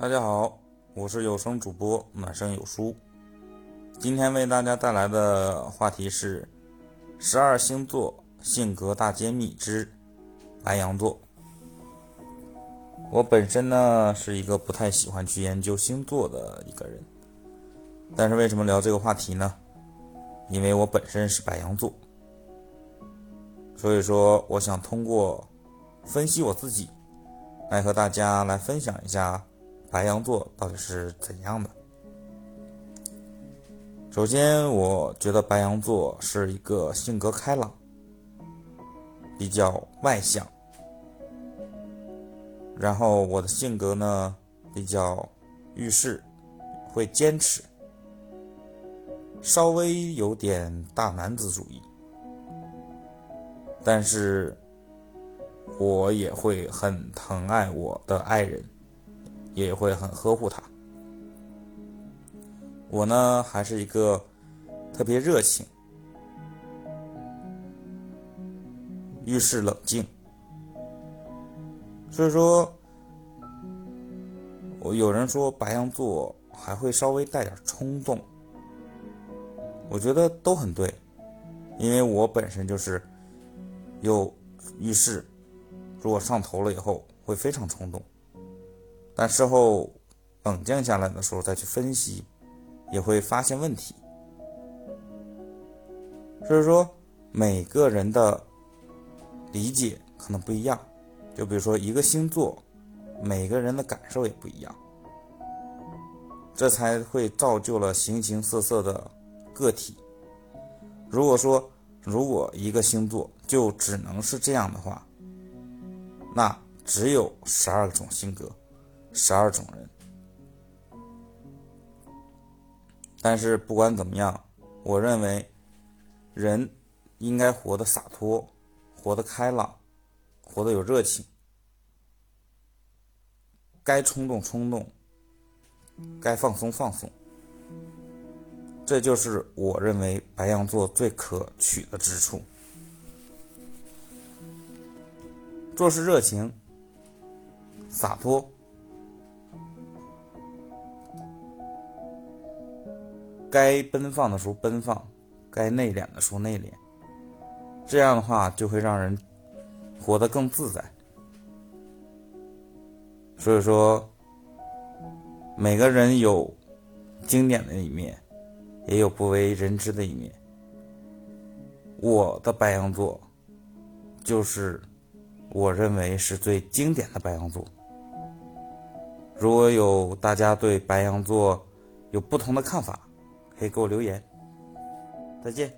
大家好，我是有声主播满声有书。今天为大家带来的话题是十二星座性格大揭秘之白羊座。我本身呢是一个不太喜欢去研究星座的一个人，但是为什么聊这个话题呢？因为我本身是白羊座，所以说我想通过分析我自己，来和大家来分享一下。白羊座到底是怎样的？首先，我觉得白羊座是一个性格开朗、比较外向，然后我的性格呢比较遇事会坚持，稍微有点大男子主义，但是我也会很疼爱我的爱人。也会很呵护他。我呢，还是一个特别热情、遇事冷静，所以说，我有人说白羊座还会稍微带点冲动，我觉得都很对，因为我本身就是有遇事，如果上头了以后会非常冲动。但事后冷静下来的时候再去分析，也会发现问题。所以说，每个人的理解可能不一样。就比如说一个星座，每个人的感受也不一样，这才会造就了形形色色的个体。如果说如果一个星座就只能是这样的话，那只有十二种性格。十二种人，但是不管怎么样，我认为人应该活得洒脱，活得开朗，活得有热情，该冲动冲动，该放松放松，这就是我认为白羊座最可取的之处。做事热情，洒脱。该奔放的时候奔放，该内敛的时候内敛，这样的话就会让人活得更自在。所以说，每个人有经典的一面，也有不为人知的一面。我的白羊座，就是我认为是最经典的白羊座。如果有大家对白羊座有不同的看法，可以给我留言，再见。